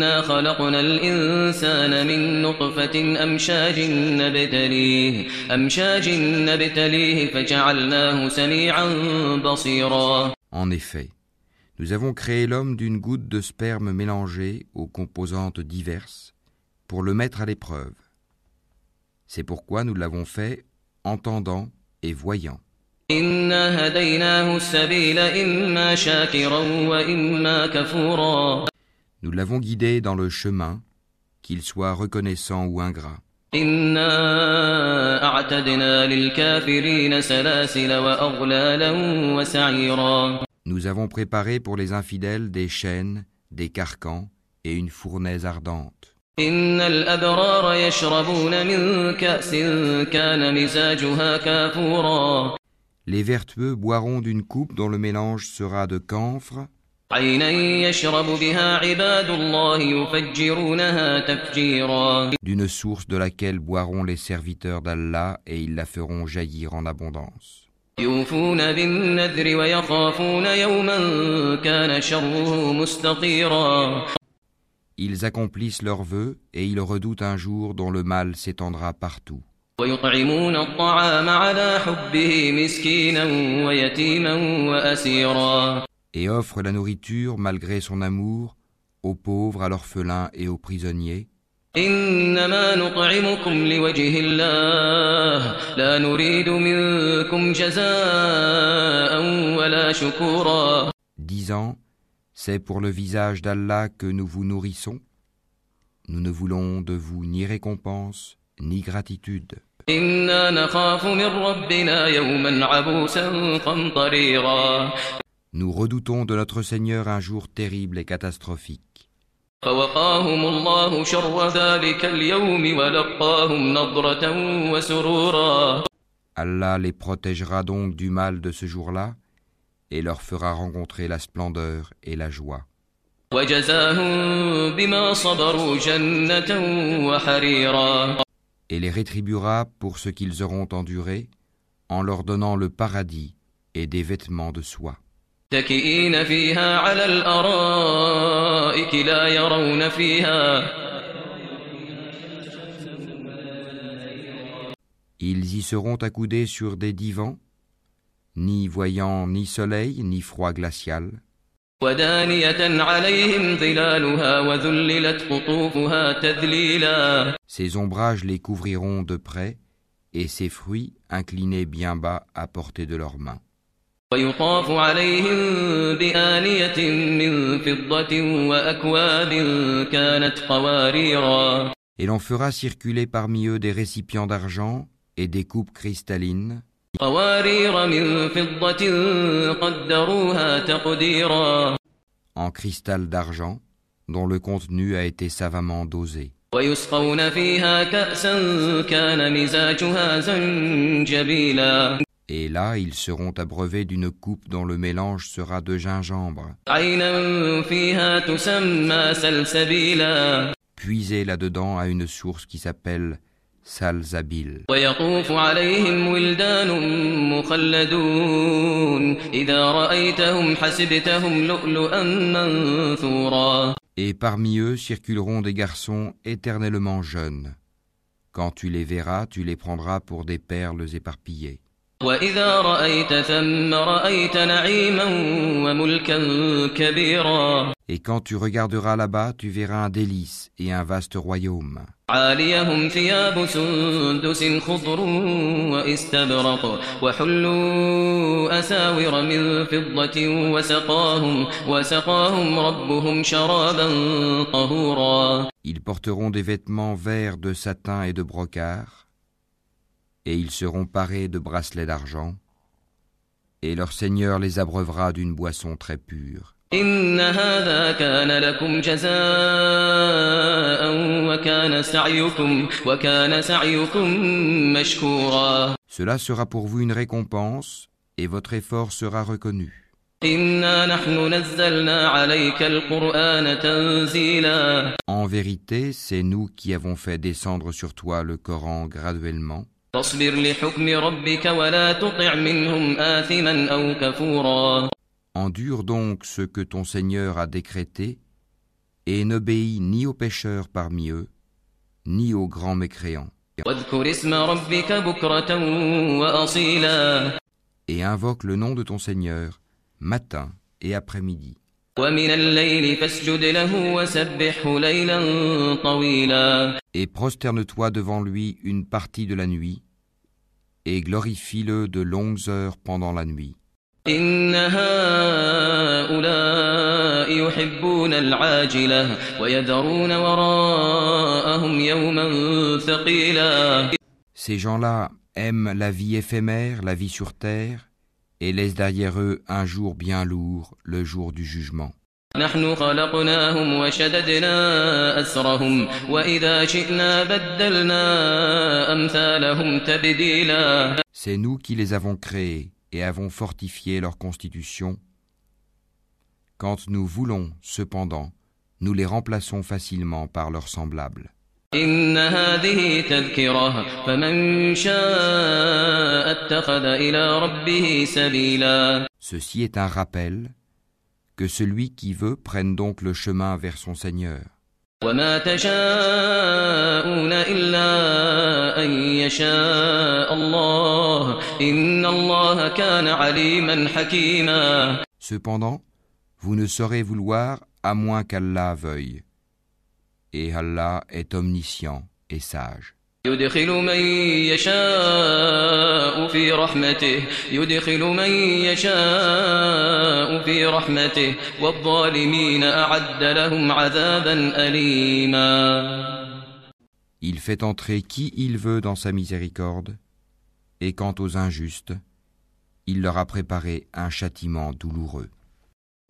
إنا خلقنا الإنسان من نطفة أمشاج نبتليه أمشاج نبتليه فجعلناه سميعا بصيرا En effet, nous avons créé l'homme d'une goutte de sperme mélangée aux composantes diverses pour le mettre à l'épreuve. C'est pourquoi nous l'avons fait entendant et voyant. Nous l'avons guidé dans le chemin, qu'il soit reconnaissant ou ingrat. Nous avons préparé pour les infidèles des chaînes, des carcans et une fournaise ardente. Les vertueux boiront d'une coupe dont le mélange sera de camphre d'une source de laquelle boiront les serviteurs d'Allah et ils la feront jaillir en abondance. Ils accomplissent leurs vœux et ils redoutent un jour dont le mal s'étendra partout ويطعمون الطعام على حبه مسكينا ويتيما وأسيرا et offrent la nourriture malgré son amour aux pauvres, à l'orphelin et aux prisonniers. إنما نطعمكم لوجه الله لا نريد منكم جزاء ولا شكورا disant C'est pour le visage d'Allah que nous vous nourrissons. Nous ne voulons de vous ni récompense ni gratitude. إنا نخاف من ربنا يوما عبوسا قمطريرا Nous redoutons de notre Seigneur un jour terrible et catastrophique. Allah les protégera donc du mal de ce jour-là et leur fera rencontrer la splendeur et la joie. Et les rétribuera pour ce qu'ils auront enduré en leur donnant le paradis et des vêtements de soie. متكئين فيها على الأرائك لا يرون فيها Ils y seront accoudés sur des divans, ni voyant ni soleil ni froid glacial, ودانية عليهم ظلالها وذللت قطوفها تذليلا Ses ombrages les couvriront de près, et ses fruits inclinés bien bas à portée de leurs mains. ويطاف عليهم بآنية من فضة وأكواب كانت قواريرا Et l'on fera circuler parmi eux des récipients d'argent et des coupes cristallines, قوارير من فضة قدروها تقديرا en cristal d'argent, dont le contenu a été savamment dosé. ويسقون فيها كأسا كان مزاجها زنجبيلا Et là, ils seront abreuvés d'une coupe dont le mélange sera de gingembre. عينا فيها تسمى سلسبيلا Puisés là-dedans à une source qui s'appelle Salzabil. ويطوف عليهم ولدان مخلدون إذا رأيتهم حسبتهم لؤلؤا منثورا Et parmi eux circuleront des garçons éternellement jeunes. Quand tu les verras, tu les prendras pour des perles éparpillées. وإذا رأيت ثم رأيت نعيما وملكا كبيرا Et quand tu regarderas là-bas, tu verras un délice et un vaste royaume. عاليهم ثياب سندس خضر واستبرق وحلوا أساور من فضة وسقاهم وسقاهم ربهم شرابا طهورا Ils porteront des vêtements verts de satin et de brocart, et ils seront parés de bracelets d'argent, et leur Seigneur les abreuvera d'une boisson très pure. Cela sera pour vous une récompense, et votre effort sera reconnu. En vérité, c'est nous qui avons fait descendre sur toi le Coran graduellement. فاصبر لحكم ربك ولا تطع منهم آثما أو كفورا Endure donc ce que ton Seigneur a décrété, et n'obéis ni aux pécheurs parmi eux, ni aux grands mécréants. واذكر اسم ربك بكرة وأصيلا Et invoque le nom de ton Seigneur, matin et après-midi. Et prosterne-toi devant lui une partie de la nuit, et glorifie-le de longues heures pendant la nuit. Ces gens-là aiment la vie éphémère, la vie sur terre, et laissent derrière eux un jour bien lourd, le jour du jugement. نحن خلقناهم وشددنا أسرهم وإذا شئنا بدلنا أمثالهم تبديلا C'est nous qui les avons créés et avons fortifié leur constitution. Quand nous voulons, cependant, nous les remplaçons facilement par leurs semblables. إن هذه تذكرة فمن شاء اتخذ إلى ربه سبيلا Ceci est un rappel que celui qui veut prenne donc le chemin vers son Seigneur. وما تشاءون إلا أن يشاء الله إن الله كان عليما حكيما Cependant, vous ne saurez vouloir à moins qu'Allah veuille. Et Allah est omniscient et sage. يدخل من يشاء في رحمته يدخل من يشاء في رحمته والظالمين أعد لهم عذابا أليما Il fait entrer qui il veut dans sa miséricorde, et quant aux injustes, il leur a préparé un châtiment douloureux.